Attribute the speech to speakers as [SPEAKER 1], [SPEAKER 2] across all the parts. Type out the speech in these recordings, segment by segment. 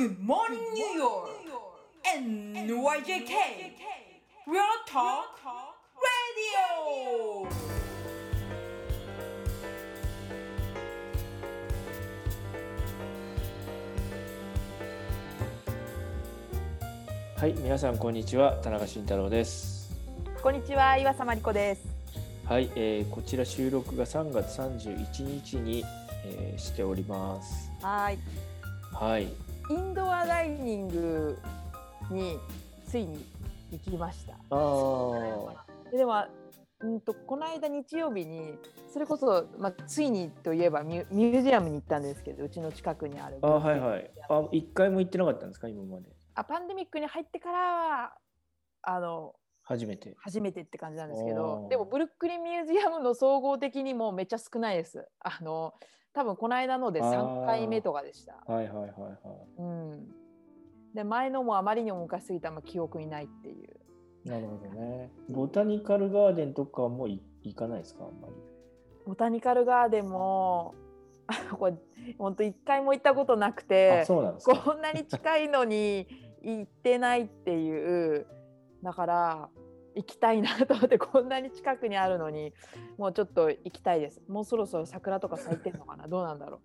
[SPEAKER 1] Good morning, New York! NYJK! Real Talk Radio!
[SPEAKER 2] はい、皆さんこんにちは、田中慎太郎です。
[SPEAKER 3] こんにちは、岩佐真理子です。
[SPEAKER 2] はい、えーこちら収録が3月31日に、えーしております。
[SPEAKER 3] はい。
[SPEAKER 2] はい、
[SPEAKER 3] インドアダイニングについに行きました。ででも、うんとこの間日曜日にそれこそまあついにといえばミュミュージアムに行ったんですけど、うちの近くにある。
[SPEAKER 2] あー、はいはい。あ、一回も行ってなかったんですか、今まで。
[SPEAKER 3] あパンデミックに入ってからはあの
[SPEAKER 2] 初めて。
[SPEAKER 3] 初めてって感じなんですけ
[SPEAKER 2] お
[SPEAKER 3] ど
[SPEAKER 2] ー
[SPEAKER 3] でもブルックリンミュージアムの総合的にもめっちゃ少ないですあの多分この間ので3回目とかでした
[SPEAKER 2] はいはいはいはい。
[SPEAKER 3] うんで前のもあまりにも昔すぎてあんま記憶にないっていう
[SPEAKER 2] なるほどね。ボタニカルガーデンとかもい行かないですか、あんまり？
[SPEAKER 3] ボタニカルガーデンもあ これ本当一回も行ったことなくて
[SPEAKER 2] あ、そうなんですか？
[SPEAKER 3] こんなに近いのに行ってないっていうだから行きたいなと思ってこんなに近くにあるのにもうちょっと行きたいです。もうそろそろ桜とか咲いてるのかな？どうなんだろ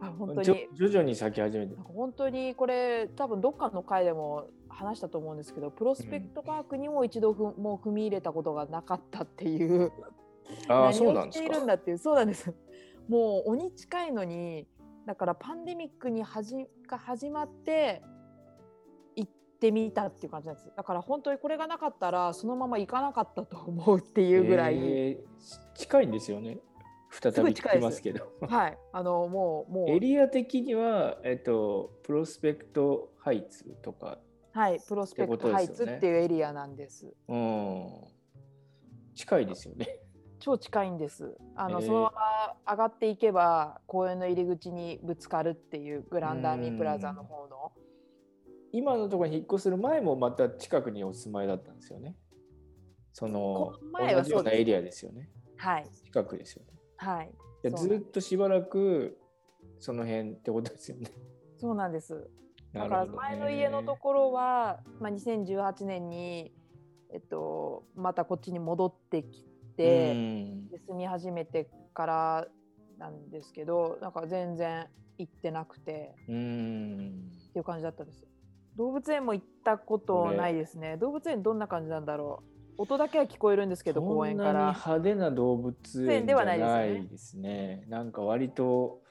[SPEAKER 3] う？あ本当に。
[SPEAKER 2] 徐々に咲き始めて
[SPEAKER 3] 本当にこれ多分どっかの回でも話したと思うんですけどプロスペクトパークにも一度ふ、もう踏み入れたことがなかったっていう
[SPEAKER 2] ああ、
[SPEAKER 3] 何
[SPEAKER 2] そうなんです
[SPEAKER 3] をしているん
[SPEAKER 2] か。
[SPEAKER 3] だっていうそうなんです。もう鬼近いのにだからパンデミックにはじが始まって行ってみたっていう感じなんです。だから本当にこれがなかったらそのまま行かなかったと思うっていうぐらい、
[SPEAKER 2] えー近いんですよね。再び聞きますけど。
[SPEAKER 3] はい。あのもうもう。
[SPEAKER 2] エリア的には、えっと、プロスペクトハイツとか、
[SPEAKER 3] はい。プロスペクトハイツっていうエリアなんです。
[SPEAKER 2] うん、近いですよね。
[SPEAKER 3] 超近いんです。あの、
[SPEAKER 2] へー。
[SPEAKER 3] そのまま上がっていけば公園の入り口にぶつかるっていうグランダーミープラザの方の
[SPEAKER 2] 今のところに引っ越する前もまた近くにお住まいだったんですよね。その
[SPEAKER 3] 前は
[SPEAKER 2] 同じようなエリアですよね。
[SPEAKER 3] はい。
[SPEAKER 2] 近くですよね。
[SPEAKER 3] はい。
[SPEAKER 2] ずっとしばらくその辺ってことですよね。
[SPEAKER 3] そうなんです。だから前の家のところは、まあ、2018年に、えっと、またこっちに戻ってきて、
[SPEAKER 2] うん。
[SPEAKER 3] で住み始めてからなんですけどなんか全然行ってなくて。
[SPEAKER 2] うん。
[SPEAKER 3] っていう感じだったんです動物園も行ったことないですね動物園どんな感じなんだろう音だけは聞こえるんですけど公
[SPEAKER 2] そんなに
[SPEAKER 3] 園から
[SPEAKER 2] 派手な動物園じ
[SPEAKER 3] では
[SPEAKER 2] ゃな
[SPEAKER 3] ないですね。
[SPEAKER 2] なんか割と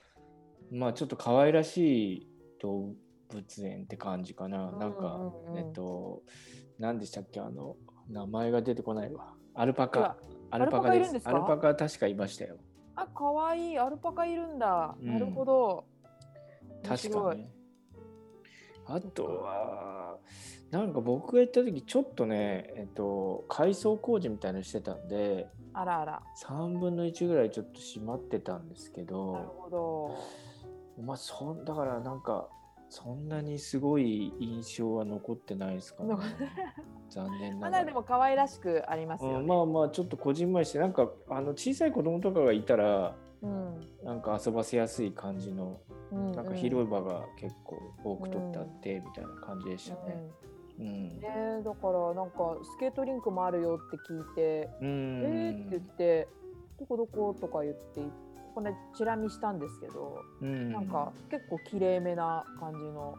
[SPEAKER 2] まあちょっと可愛らしい動物園って感じかな。なんか、
[SPEAKER 3] うんうんうん
[SPEAKER 2] えっと何でしたっけあの名前が出てこないわ。アルパカ。アルパカです。
[SPEAKER 3] カいるんですか？
[SPEAKER 2] アルパカ確かいましたよ。
[SPEAKER 3] あ可愛いアルパカいるんだ、
[SPEAKER 2] うん
[SPEAKER 3] なるほど面
[SPEAKER 2] 確かね。あとはなんか僕が行った時ちょっとねえっと改装工事みたいなのしてたんで。
[SPEAKER 3] あらあら。
[SPEAKER 2] 3分の1ぐらいちょっと閉まってたんですけ
[SPEAKER 3] なる
[SPEAKER 2] ど、
[SPEAKER 3] ほど。
[SPEAKER 2] まあ、そんだからなんかそんなにすごい印象は残ってないですかね。
[SPEAKER 3] 残
[SPEAKER 2] 残念
[SPEAKER 3] ま
[SPEAKER 2] ながら。
[SPEAKER 3] だでも可愛らしくありますよね、
[SPEAKER 2] うん、まあまあちょっとこじんまりしてなんかあの小さい子供とかがいたら
[SPEAKER 3] うん。
[SPEAKER 2] なんか遊ばせやすい感じの
[SPEAKER 3] うん。
[SPEAKER 2] なんか広い場が結構多く取ってあってみたいな感じでしたね。うん。
[SPEAKER 3] うん。ねえだからなんかスケートリンクもあるよって聞いて
[SPEAKER 2] う「
[SPEAKER 3] えー」って言って「どこどこ?」とか言ってこれチラ見したんですけど、
[SPEAKER 2] ん。
[SPEAKER 3] なんか結構きれいめな感じの、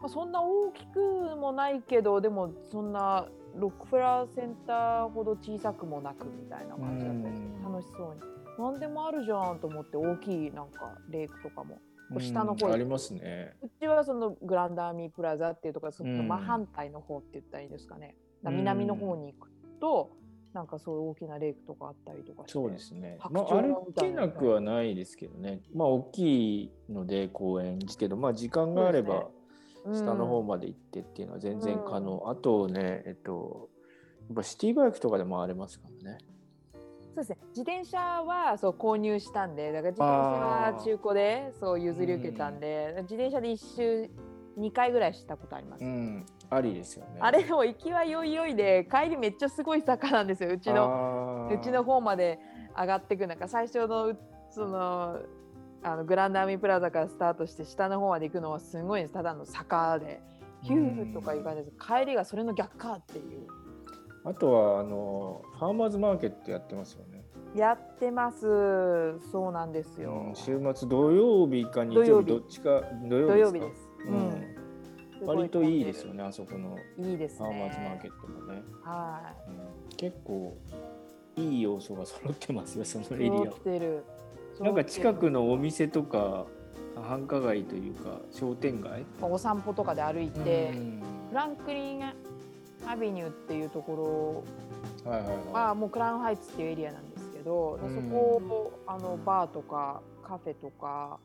[SPEAKER 3] まあ、そんな大きくもないけどでもそんなロックフェラーセンターほど小さくもなくみたいな感じだったり
[SPEAKER 2] うん。
[SPEAKER 3] 楽しそうに。何でもあるじゃんと思って大きいなんかレイクとかも下の方
[SPEAKER 2] うんありますね。
[SPEAKER 3] うちはそのグランダーミープラザっていうところその
[SPEAKER 2] うん
[SPEAKER 3] 真反対の方って言ったらいいですかね、だから南の方に行くと、なんかそういう大きなレイクとかあったりとかして
[SPEAKER 2] そうですね。
[SPEAKER 3] 白
[SPEAKER 2] まあ、
[SPEAKER 3] 鳥
[SPEAKER 2] 歩けなくはないですけどね。まあ、大きいので公園ですけど、まあ、時間があれば、
[SPEAKER 3] うん
[SPEAKER 2] 下の方まで行ってっていうのは全然可能。あとね、えっと、やっぱシティバイクとかで回れますからね。
[SPEAKER 3] そうですね。自転車はそう購入したんでだから自転車は中古でそう譲り受けたんで、自転車で一周2回ぐらいしたことあります、
[SPEAKER 2] うん、ありですよね。
[SPEAKER 3] あれでも行きはよいよいで帰りめっちゃすごい坂なんですよ。うちの
[SPEAKER 2] の
[SPEAKER 3] うちの方まで上がっていくなんか。最初のうそのあのグランドアーミープラザからスタートして下の方まで行くのはすごいです。ただの坂で。ヒューとかいう感じです。帰りがそれの逆かっていう
[SPEAKER 2] あとはあのファーマーズマーケットやってますよね。
[SPEAKER 3] やってます。そうなんですよ、
[SPEAKER 2] うん週末土曜日か日
[SPEAKER 3] 土曜日。
[SPEAKER 2] どっちか土曜日
[SPEAKER 3] です、
[SPEAKER 2] う
[SPEAKER 3] うん。
[SPEAKER 2] 割といいですよねあそこの
[SPEAKER 3] いいですね。
[SPEAKER 2] ファーマーズマーケットもね、
[SPEAKER 3] は
[SPEAKER 2] うん。結構いい要素が揃ってますよその
[SPEAKER 3] い
[SPEAKER 2] エリア。なんか近く
[SPEAKER 3] の
[SPEAKER 2] のお店とか繁華街というか商店街？
[SPEAKER 3] お散歩とかで歩いて、
[SPEAKER 2] うん。
[SPEAKER 3] フランクリンアビニューっていうとこ
[SPEAKER 2] はいはい
[SPEAKER 3] ろは
[SPEAKER 2] は
[SPEAKER 3] もうクラウンハイツっていうエリアなんですけど、
[SPEAKER 2] うん
[SPEAKER 3] そこをあのバーとかカフェとか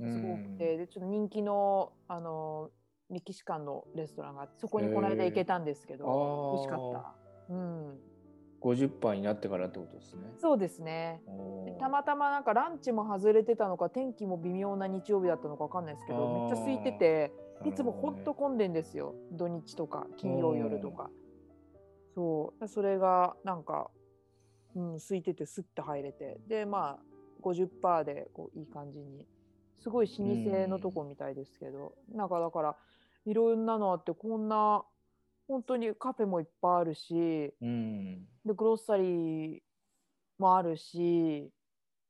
[SPEAKER 2] い。
[SPEAKER 3] すごくて、でちょっと人気のあのメキシカンのレストランがあってそこにこの間行けたんですけど、美味しかった。うん、
[SPEAKER 2] 50杯になってからってことですね。
[SPEAKER 3] そうですね。たまたまなんかランチも外れてたのか天気も微妙な日曜日だったのかわかんないですけどめっちゃ空いてていつもほんと混んでんですよ。土日とか金曜夜とか。そう。それがなんか、うん、空いててスッと入れて。でまあ50%でこういい感じに。すごい老舗のとこみたいですけど、なんかだからいろんなのあってこんな本当にカフェもいっぱいあるし。でグロッサリーもあるし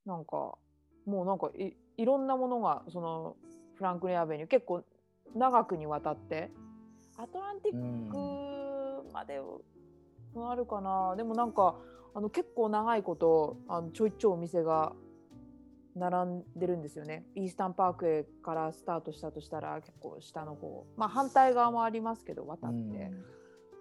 [SPEAKER 3] なんかもうなんかいいろんなものがそのフランクリンアベニュー。結構長くにわたって。アトランティッ
[SPEAKER 2] うん。
[SPEAKER 3] クまであるかな。でもなんかあの結構長いことあのちょいちょいお店が並んでるんですよね。イースタンパークへからスタートしたとしたら結構下の方。まあ反対側もありますけど渡って、
[SPEAKER 2] うん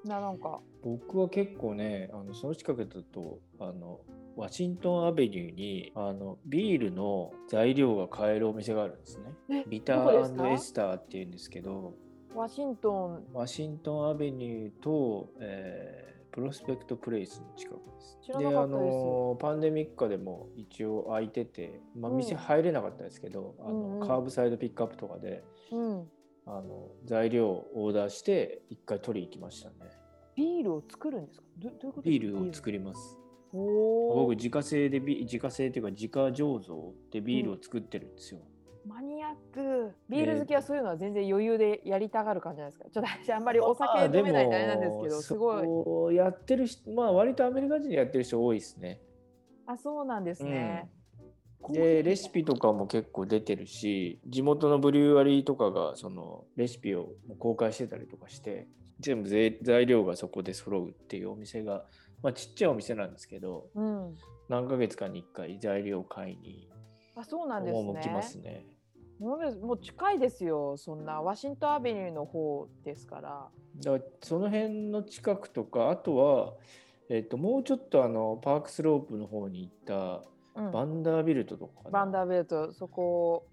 [SPEAKER 3] ななんか。
[SPEAKER 2] 僕は結構ねあのその近くだとあのワシントンアベニューにあのビールの材料が買えるお店があるんですね。
[SPEAKER 3] え
[SPEAKER 2] ビターエスターっていうんですけど。
[SPEAKER 3] ワシントン。
[SPEAKER 2] ワシントンアベニューと、えープロスペクトプレイスの近くです。
[SPEAKER 3] です。
[SPEAKER 2] あのパンデミック下でも一応開いてて、まあ、
[SPEAKER 3] うん。
[SPEAKER 2] 店入れなかったですけど、あ
[SPEAKER 3] うんうん。
[SPEAKER 2] のカーブサイドピックアップとかで
[SPEAKER 3] うん
[SPEAKER 2] あの材料をオーダーして一回取り行きましたね。
[SPEAKER 3] ビールを作るんですか？どどういうこと
[SPEAKER 2] ビールを作
[SPEAKER 3] り
[SPEAKER 2] ります。
[SPEAKER 3] お
[SPEAKER 2] 僕自家製でビ自家製っていうか自家醸造でビールを作ってるんですよ。
[SPEAKER 3] マニアック。ビール好きはそういうのは全然余裕でやりたがる感じじゃないですか？ちょっと私あんまりお酒飲めないんであれなんですけどすごい。
[SPEAKER 2] やってる人まあ割とアメリカ人でやってる人多いですね。
[SPEAKER 3] あそうなんですね、
[SPEAKER 2] でレシピとかも結構出てるし地元のブリュワリーとかがそのレシピを公開してたりとかして全部ぜ材料がそこで揃うっていうお店が、まあ、ちっちゃいお店なんですけど
[SPEAKER 3] うん。
[SPEAKER 2] 何ヶ月かに1回材料を買いに
[SPEAKER 3] あそうなんです
[SPEAKER 2] 赴き
[SPEAKER 3] ね
[SPEAKER 2] ますね。
[SPEAKER 3] もう近いですよそんなワシントンアベニューの方ですから。
[SPEAKER 2] だからその辺の近くとかあとは、えっともうちょっとあのパークスロープの方に行った
[SPEAKER 3] うん
[SPEAKER 2] バンダービルトとか
[SPEAKER 3] バンダーベルトそこ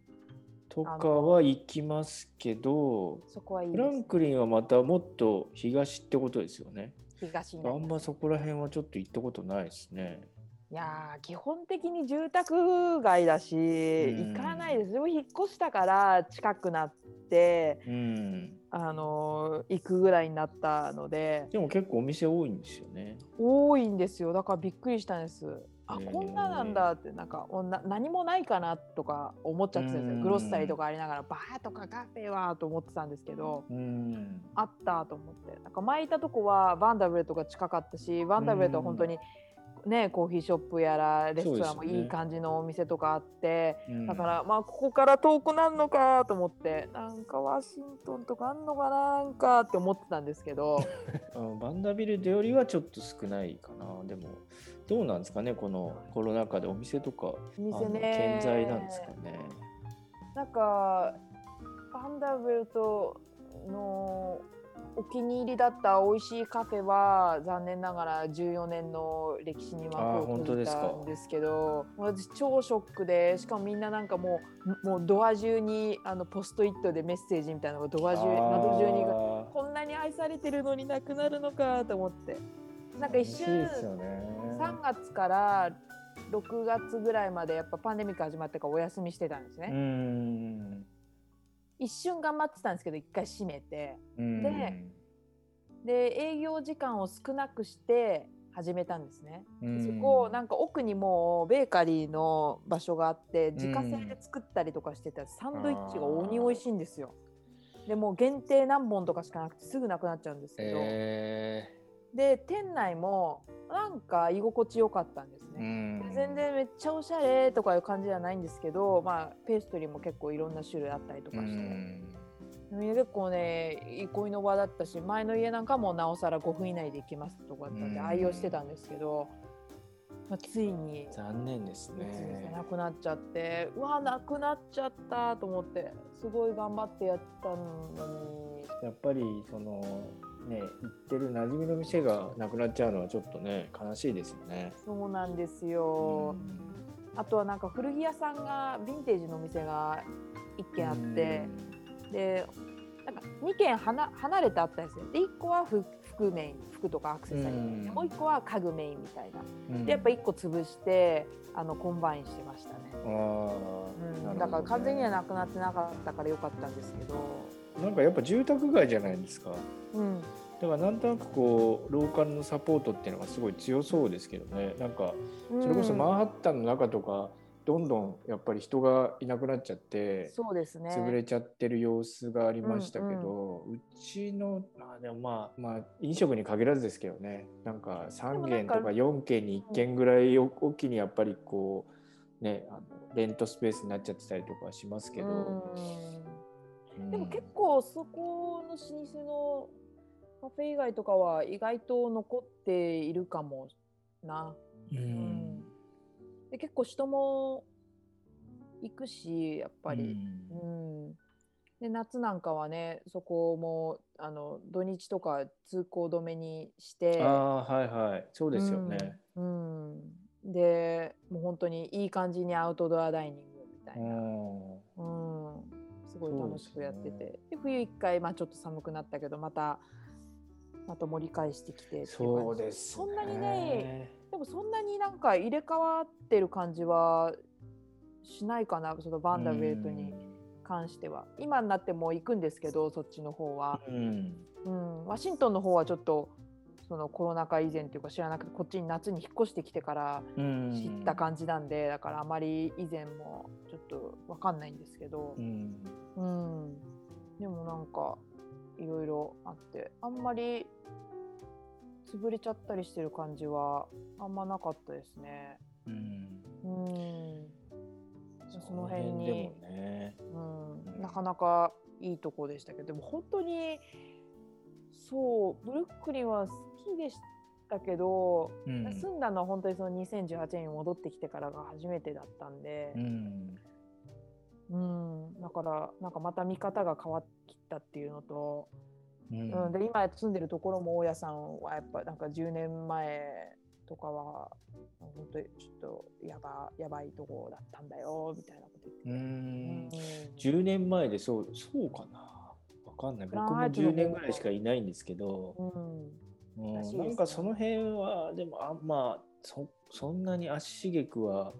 [SPEAKER 2] とかは行きますけど
[SPEAKER 3] そこはいい
[SPEAKER 2] フランクリンはまたもっと東ってことですよね。あ
[SPEAKER 3] 東になります
[SPEAKER 2] んまそこら辺はちょっと行ったことないですね。
[SPEAKER 3] いやー基本的に住宅街だし、
[SPEAKER 2] ん
[SPEAKER 3] 行かないですでも引っ越したから近くなって、
[SPEAKER 2] うん。
[SPEAKER 3] あのー行くぐらいになったので
[SPEAKER 2] でも結構お店多いんですよね。
[SPEAKER 3] 多いんですよだからびっくりしたんですあこんななんだってなんか何もないかなとか思っちゃってたんです
[SPEAKER 2] うん。
[SPEAKER 3] よグロッサリーとかありながらバーとかカフェはと思ってたんですけど
[SPEAKER 2] うん。
[SPEAKER 3] あったと思って。なんか前いたとこはバンダブレットが近かったしバンダブレットは本当にねコーヒーショップやらレストランもいい感じのお店とかあって、
[SPEAKER 2] うん
[SPEAKER 3] だからまあここから遠くなんのかと思ってなんかワシントンとかあんのかななんかって思ってたんですけど
[SPEAKER 2] うんバンダービルトよりはちょっと少ないかな。でもどうなんですかねこのコロナ禍でお店とか
[SPEAKER 3] お店ね
[SPEAKER 2] 健在なんですかね。
[SPEAKER 3] なんかバンダーベルトのお気に入りだった美味しいカフェは残念ながら14年の歴史に幕を閉じたんですけど私超ショックでしかもみんななんかもうもうドア中にあのポストイットでメッセージみたいなのがドア中窓中にこんなに愛されてるのになくなるのかと思ってなんか一瞬
[SPEAKER 2] 嬉しいですよね。
[SPEAKER 3] 3月から6月ぐらいまでやっぱパンデミック始まってからお休みしてたんですね。
[SPEAKER 2] うん。
[SPEAKER 3] 一瞬頑張ってたんですけど一回閉めて
[SPEAKER 2] うん
[SPEAKER 3] でで営業時間を少なくして始めたんですね。
[SPEAKER 2] うん
[SPEAKER 3] そこなんか奥にもうベーカリーの場所があって自家製で作ったりとかしてたサンドイッチが鬼美味しいんですよ。でもう限定何本とかしかなくてすぐなくなっちゃうんですけど、
[SPEAKER 2] え
[SPEAKER 3] で店内もなんか居心地よかったんですね。
[SPEAKER 2] ん。
[SPEAKER 3] 全然めっちゃおしゃれとかいう感じじゃないんですけど、まあ、ペーストリーも結構いろんな種類あったりとか
[SPEAKER 2] う
[SPEAKER 3] して、
[SPEAKER 2] ん。
[SPEAKER 3] 結構ね憩いの場だったし前の家なんかもなおさら5分以内で行きますとこだったんで
[SPEAKER 2] うん。
[SPEAKER 3] 愛用してたんですけど、まあ、ついに
[SPEAKER 2] 残念
[SPEAKER 3] です
[SPEAKER 2] ね。
[SPEAKER 3] なくなっちゃってうわなくなっちゃったと思ってすごい頑張ってやったのに。
[SPEAKER 2] やっぱりそのね行ってる馴染みの店がなくなっちゃうのはちょっとね悲しいですよね。
[SPEAKER 3] そうなんですよ、あとはなんか古着屋さんがヴィンテージのお店が1軒あって、でなんか2軒離離れてあったんですよ。で1個は服服メイン服とかアクセサリー、もう1個は家具メインみたいな。
[SPEAKER 2] うん。
[SPEAKER 3] でやっぱ1個潰してあのコンバインしてましたね、うん。だから完全にはなくなってなかったからよかったんですけど、
[SPEAKER 2] なんかやっぱ住宅街じゃないですか。
[SPEAKER 3] うん、
[SPEAKER 2] だからなんとなくこうローカルのサポートっていうのがすごい強そうですけどね。なんかそれこそマンハッタンの中とかどんどんやっぱり人がいなくなっちゃって。
[SPEAKER 3] そうですね。
[SPEAKER 2] 潰れちゃってる様子がありましたけど、うちのあでもまあまあ飲食に限らずですけどね。なんか3軒とか4軒に1軒ぐらいおきにやっぱりこうねあのレントスペースになっちゃってたりとかしますけど、
[SPEAKER 3] うんでも結構そこの老舗のカフェ以外とかは意外と残っているかもな。
[SPEAKER 2] うん、
[SPEAKER 3] ん。で結構人も行くしやっぱり、うん。で夏なんかはねそこもあの土日とか通行止めにして。
[SPEAKER 2] ああはいはい。そうですよね。
[SPEAKER 3] うん。うん。でもう本当にいい感じにアウトドアダイニングみたいな、すごい楽しくやってて。で,、冬一回、まあ、ちょっと寒くなったけどまたまた盛り返してきて
[SPEAKER 2] そうです、
[SPEAKER 3] そんなにねでもそんなになんか入れ替わってる感じはしないかな。そのバンダーベルトに関しては。今になっても行くんですけどそっちの方は、
[SPEAKER 2] うん。
[SPEAKER 3] うん、ワシントンの方はちょっとそのコロナ禍以前っていうか知らなくてこっちに夏に引っ越してきてから
[SPEAKER 2] うん。
[SPEAKER 3] 知った感じなんで、だからあまり以前もちょっと分かんないんですけど。
[SPEAKER 2] う、ん。
[SPEAKER 3] うん、でもなんかいろいろあってあんまり潰れちゃったりしてる感じはあんまなかったですね。
[SPEAKER 2] うん。
[SPEAKER 3] うん、その辺に
[SPEAKER 2] でもね。
[SPEAKER 3] うん、なかなかいいとこでしたけどでも本当にそうブルックリンは好きでしたけど、
[SPEAKER 2] うん。
[SPEAKER 3] 住んだのは本当にその2018年に戻ってきてからが初めてだったんで。
[SPEAKER 2] う、ん。
[SPEAKER 3] うん。だからなんかまた見方が変わってきたっていうのと、
[SPEAKER 2] うん。
[SPEAKER 3] うん、で今住んでるところも大家さんはやっぱなんか10年前とかは本当にちょっとやばやばいとこだったんだよみたいなこと
[SPEAKER 2] う
[SPEAKER 3] 言って
[SPEAKER 2] ん。
[SPEAKER 3] て。
[SPEAKER 2] 10年前でそうそうかな。わかんない。僕も
[SPEAKER 3] ハイツの方
[SPEAKER 2] 10年ぐらいしかいないんですけど、
[SPEAKER 3] うん。
[SPEAKER 2] うん。なんかその辺はでもあんまそそんなに足しげくは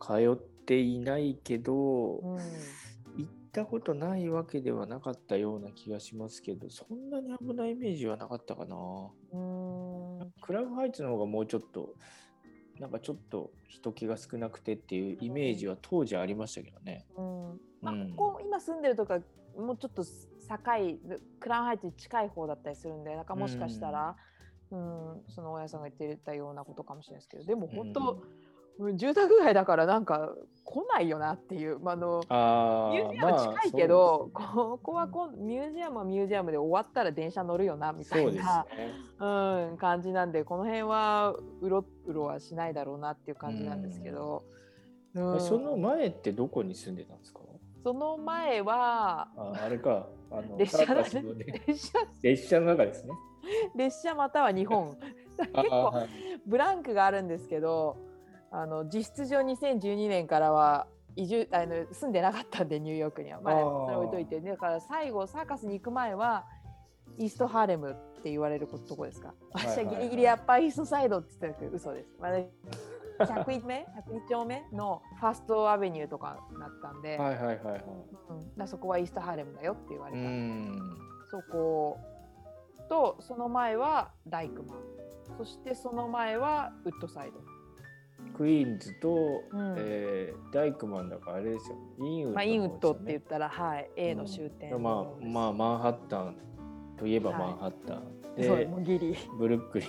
[SPEAKER 2] 通っていないけど、
[SPEAKER 3] うん。
[SPEAKER 2] 行ったことないわけではなかったような気がしますけどそんなに危ないイメージはなかったかな。
[SPEAKER 3] うん。
[SPEAKER 2] クラブハイツの方がもうちょっとなんかちょっと人気が少なくてっていうイメージは当時ありましたけどね。
[SPEAKER 3] うん。まあ
[SPEAKER 2] うん。
[SPEAKER 3] ここ今住んでるとかもうちょっと境クラウンハイツに近い方だったりするんでなんかもしかしたら、うん。その大家さんが言ってたようなことかもしれないですけどでも本当、うん。住宅街だからなんか来ないよなっていう、まあ、あの
[SPEAKER 2] あ
[SPEAKER 3] ミュージアム近いけど、ここはこんミュージアムはミュージアムで終わったら電車乗るよなみたいな
[SPEAKER 2] ね。
[SPEAKER 3] うん、感じなんでこの辺はうろうろはしないだろうなっていう感じなんですけど、うん。
[SPEAKER 2] その前ってどこに住んでたんですか？
[SPEAKER 3] その前は
[SPEAKER 2] ああれか、あの
[SPEAKER 3] 列車列車。
[SPEAKER 2] の中ですね。
[SPEAKER 3] 列車または日本。結
[SPEAKER 2] あ
[SPEAKER 3] 構
[SPEAKER 2] はい。
[SPEAKER 3] ブランクがあるんですけどあの実質上2012年からは移住あの住んでなかったんでニューヨークには、まあ、それ置いといてだから最後サーカスに行く前はイーストハーレムって言われるとこですか。私はギリギリやっぱイーストサイドって言ってたけど嘘です、まあね、101目101丁目のファーストアベニューとかなったんで、
[SPEAKER 2] はいはいはいはい。
[SPEAKER 3] うん、だそこはイーストハーレムだよって言われ
[SPEAKER 2] う
[SPEAKER 3] た、
[SPEAKER 2] ん。
[SPEAKER 3] そことその前はライクマン。そしてその前はウッドサイド。
[SPEAKER 2] クイーンズと、
[SPEAKER 3] うん。
[SPEAKER 2] えーダイクマンだからあれですよインウッドね、
[SPEAKER 3] まあ、インウッドって言ったら、はい、A の終点の
[SPEAKER 2] ま
[SPEAKER 3] 方です、
[SPEAKER 2] あまあマンハッタンといえば
[SPEAKER 3] はい。
[SPEAKER 2] マンハッタン、
[SPEAKER 3] そう
[SPEAKER 2] で
[SPEAKER 3] もうギリ。
[SPEAKER 2] ブルックリン。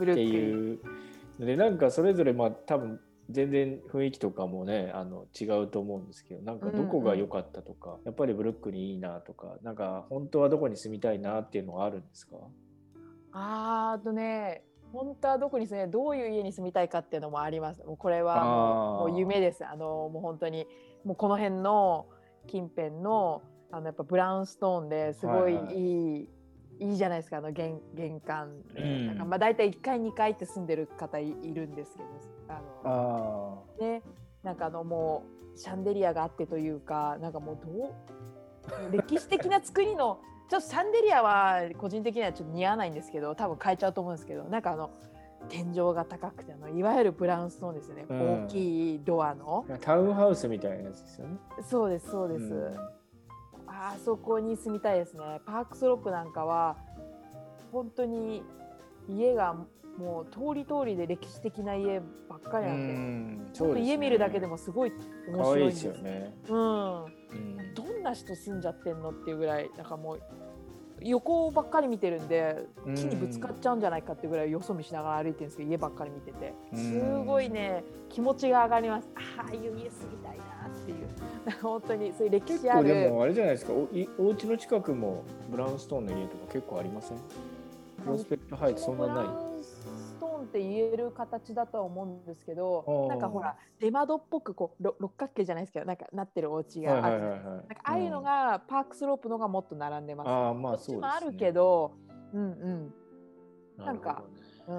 [SPEAKER 2] っていうのでなんかそれぞれまあ多分全然雰囲気とかもねあの違うと思うんですけどなんかどこが良かったとか、やっぱりブルックリンいいなとかなんか本当はどこに住みたいなっていうのがあるんですか？
[SPEAKER 3] あーあとね本当はどこに住みどういう家に住みたいかっていうのもあります。もうこれは
[SPEAKER 2] あ
[SPEAKER 3] も
[SPEAKER 2] ー
[SPEAKER 3] う夢です。あのもう本当にもうこの辺の近辺のあのやっぱブラウンストーンですごいいい、
[SPEAKER 2] はいはい
[SPEAKER 3] じゃないですかあの玄玄関。で、
[SPEAKER 2] うん。
[SPEAKER 3] なんかまあ大体1階2階って住んでる方いいるんですけどあの
[SPEAKER 2] あ
[SPEAKER 3] ねなんかあのもうシャンデリアがあってというかなんかもうどう歴史的な作りのちょっとシャンデリアは個人的にはちょっと似合わないんですけど多分変えちゃうと思うんですけどなんかあの天井が高くてあのいわゆるブラウンストーンですよね、
[SPEAKER 2] うん。
[SPEAKER 3] 大きいドアの。
[SPEAKER 2] あタウンハウスみたいなやつですよね。
[SPEAKER 3] そうですそうです、
[SPEAKER 2] うん
[SPEAKER 3] あそこに住みたいですね。パークスロープなんかは本当に家がもう通り通りで歴史的な家ばっかりなんで、
[SPEAKER 2] うん
[SPEAKER 3] ちょっと家見るだけで
[SPEAKER 2] も
[SPEAKER 3] もすごい面白いんですす
[SPEAKER 2] よね。
[SPEAKER 3] うん。
[SPEAKER 2] うん。
[SPEAKER 3] どんな人住んじゃってんのっていうぐらいなんかもう横ばっかり見てるんで
[SPEAKER 2] うん。
[SPEAKER 3] 木にぶつかっちゃうんじゃないかってぐらいよそ見しながら歩いてるんですけど家ばっかり見てて
[SPEAKER 2] うん
[SPEAKER 3] すごいね気持ちが上がります。ああいう家住みたいなっていう。本当にそういう歴
[SPEAKER 2] 結
[SPEAKER 3] 史ある。
[SPEAKER 2] 構でもあれじゃないですか。おいお家の近くもブラウンストーンの家とか結構ありません？プロスペクトハイツそんなない？
[SPEAKER 3] って言える形だとは思うんですけどなんかほら出窓っぽくこうろ六角形じゃないですけどなんかなってるお家があるなんかああいうのがパークスロープのがもっと並んでます。
[SPEAKER 2] ああまあそうです、ね、
[SPEAKER 3] もあるけど、うんうん、
[SPEAKER 2] な
[SPEAKER 3] んかうん、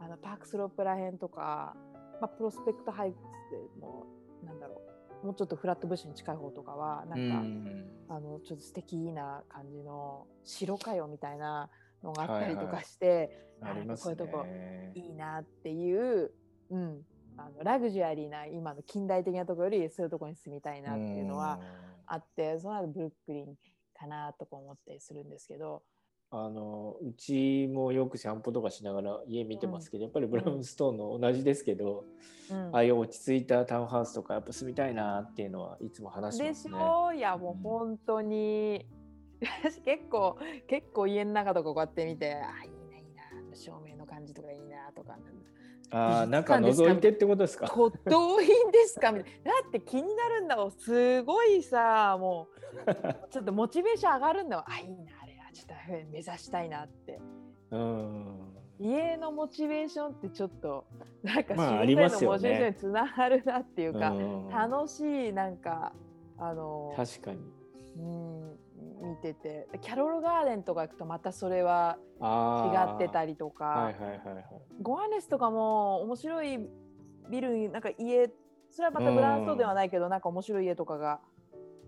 [SPEAKER 3] あのパークスロープらへんとか、まあ、プロスペクトハイツでもなんだろうもうちょっとフラットブッシュに近い方とかはなんか、
[SPEAKER 2] うん。
[SPEAKER 3] あのちょっと素敵な感じの白かよみたいなのがあったりと
[SPEAKER 2] はいはい。
[SPEAKER 3] かして、
[SPEAKER 2] あります
[SPEAKER 3] こういうとこ
[SPEAKER 2] ね
[SPEAKER 3] いいなっていう、うん、あのラグジュアリーな今の近代的なところよりそういうところに住みたいなっていうのはあってその後ブルックリンかなとか思ったりするんですけど。
[SPEAKER 2] あのうちもよく散歩とかしながら家見てますけど、やっぱりブラウンストーンの同じですけど、
[SPEAKER 3] うん。
[SPEAKER 2] ああいう落ち着いたタウンハウスとかやっぱ住みたいなっていうのはいつも話しま
[SPEAKER 3] ですし
[SPEAKER 2] ね。
[SPEAKER 3] ょいやもう本当に私結構結構家の中とかこうやって見てあいいないいな照明の感じとかいいなとか。
[SPEAKER 2] あなんか覗いてってことですか？
[SPEAKER 3] 骨董品ですか？みたいな。だって気になるんだもん。すごいさもう ちょっとモチベーション上がるんだもん。あいいなあれは。ちょっと目指したいなって。
[SPEAKER 2] うん。
[SPEAKER 3] 家のモチベーションってちょっとなんか
[SPEAKER 2] まあ
[SPEAKER 3] 仕事のモチベーションにつながるなっていうか、
[SPEAKER 2] うん。
[SPEAKER 3] 楽しいなんかあの
[SPEAKER 2] 確かに。
[SPEAKER 3] うん見ててキャロルガーデンとか行くとまたそれは違
[SPEAKER 2] ああ。
[SPEAKER 3] ってたりとか、
[SPEAKER 2] はいはいはいはい。
[SPEAKER 3] ゴアネスとかも面白いビルになんか家それはまたブランストではないけど、なんか面白い家とかが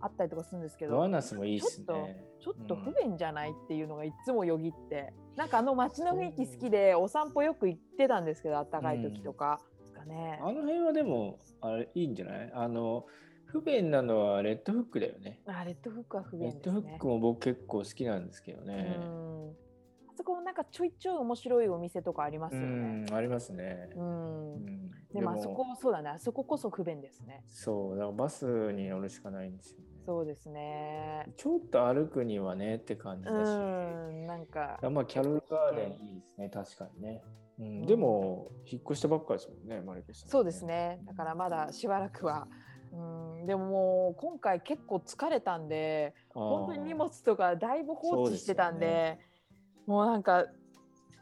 [SPEAKER 3] あったりとかするんですけど
[SPEAKER 2] ロアナスもいいっすね。
[SPEAKER 3] ちょっと不便じゃないっていうのがいつもよぎって、なんかあの街の雰囲気好きでお散歩よく行ってたんですけど暖かい時とか、ですかね
[SPEAKER 2] あの辺はでもあれいいんじゃない？あの不便なのはレッドフックだよね。
[SPEAKER 3] あレッドフックは不
[SPEAKER 2] レッ
[SPEAKER 3] 便ですね
[SPEAKER 2] ドフックも僕結構好きなんですけどね。
[SPEAKER 3] うんあそこもなんかちょいちょい面白いお店とかあります
[SPEAKER 2] う
[SPEAKER 3] よね。
[SPEAKER 2] ん、ありますね。
[SPEAKER 3] うん
[SPEAKER 2] うん
[SPEAKER 3] でもあそこそうだねあそここそ不便ですね。
[SPEAKER 2] そう、だからバスに乗るしかないんですよね。
[SPEAKER 3] そうですね。
[SPEAKER 2] ちょっと歩くにはねって感じ
[SPEAKER 3] う
[SPEAKER 2] だし。
[SPEAKER 3] んなんか
[SPEAKER 2] まあ、キャロルガーデンいいですね、確かにね。うん、でも、引っ越したばっかりですもんね、マリコさん、
[SPEAKER 3] そうです。ねだからまだしばらくは。うん、でももう今回結構疲れたんで本当に荷物とかだいぶ放置してたんでもうなんか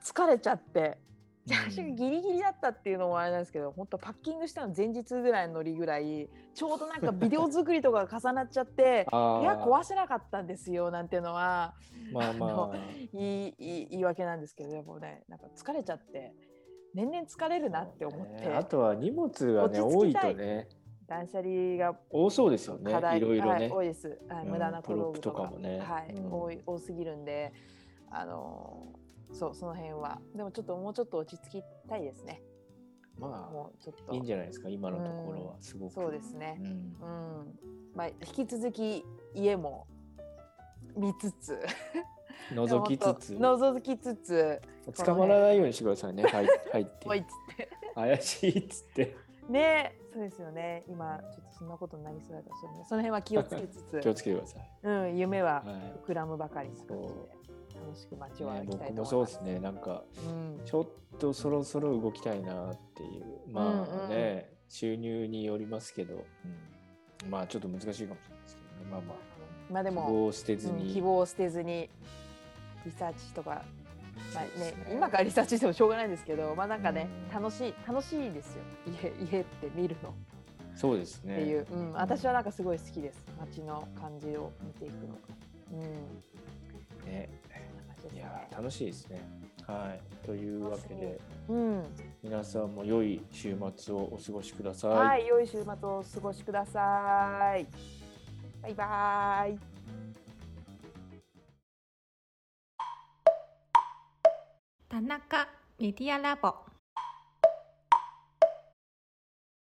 [SPEAKER 3] 疲れちゃって。私がギリギリだったっていうのもあれなんですけど本当パッキングしたの前日ぐらいのノリぐらいちょうどなんかビデオ作りとかが重なっちゃって
[SPEAKER 2] あー。
[SPEAKER 3] いや壊せなかったんですよなんていうのは。
[SPEAKER 2] まあま
[SPEAKER 3] あ。いい言い訳なんですけどでもねなんか疲れちゃって年々疲れるなって思って、
[SPEAKER 2] ね。あとは荷物がね、多いとね、
[SPEAKER 3] 断捨離が
[SPEAKER 2] 多そうですよね、
[SPEAKER 3] 課題
[SPEAKER 2] いろいろね。
[SPEAKER 3] はい、。多いです、はい
[SPEAKER 2] うん
[SPEAKER 3] 無駄な小道具とか
[SPEAKER 2] もね。
[SPEAKER 3] はい
[SPEAKER 2] うん。
[SPEAKER 3] 多い多すぎるんであのーそうその辺は。でもちょっともうちょっと落ち着きたいですね。
[SPEAKER 2] ま
[SPEAKER 3] もうちょっ
[SPEAKER 2] あ、
[SPEAKER 3] と。
[SPEAKER 2] いいんじゃないですか、今のところは、すごく。
[SPEAKER 3] そうですね。
[SPEAKER 2] うん。
[SPEAKER 3] うん。まあ引き続き家も見つつ。
[SPEAKER 2] 覗きつつ。
[SPEAKER 3] 覗きつつ。
[SPEAKER 2] 捕まらないようにしてくださいね。入入って。
[SPEAKER 3] っつって。
[SPEAKER 2] 怪しいっつって。
[SPEAKER 3] ねそうですよね。今ちょっとそんなことになりそうだからそ,、ね、その辺は気をつけつつ。
[SPEAKER 2] 気をつけてください、
[SPEAKER 3] うん、夢は
[SPEAKER 2] はい。
[SPEAKER 3] 膨らむばかりです感じで楽しく街を
[SPEAKER 2] ね
[SPEAKER 3] 歩きたい
[SPEAKER 2] 僕
[SPEAKER 3] と思います。
[SPEAKER 2] もそうですね。なんか
[SPEAKER 3] うん。
[SPEAKER 2] ちょっとそろそろ動きたいなっていう。まあね、収入によりますけど、うん、まあちょっと難しいかもしれないですけどね。まあまあ。
[SPEAKER 3] まあでも、
[SPEAKER 2] 希望を捨てず
[SPEAKER 3] うん
[SPEAKER 2] に、
[SPEAKER 3] 希望を捨てずにリサーチとか、まあね今からリサーチしてもしょうがないんですけど、まあなんかね、
[SPEAKER 2] うん。
[SPEAKER 3] 楽しい楽しいですよ。家家って見るの。っ
[SPEAKER 2] そうですね。
[SPEAKER 3] ていう、うん、私はなんかすごい好きです。街の感じを見ていくのが。うん、ね。
[SPEAKER 2] いやー楽しいですね。はい。というわけで
[SPEAKER 3] うん、
[SPEAKER 2] 皆さんも良い週末をお過ごしください、
[SPEAKER 3] はい、良い週末をお過ごしください。バイバイ。
[SPEAKER 1] 田中メディアラボ。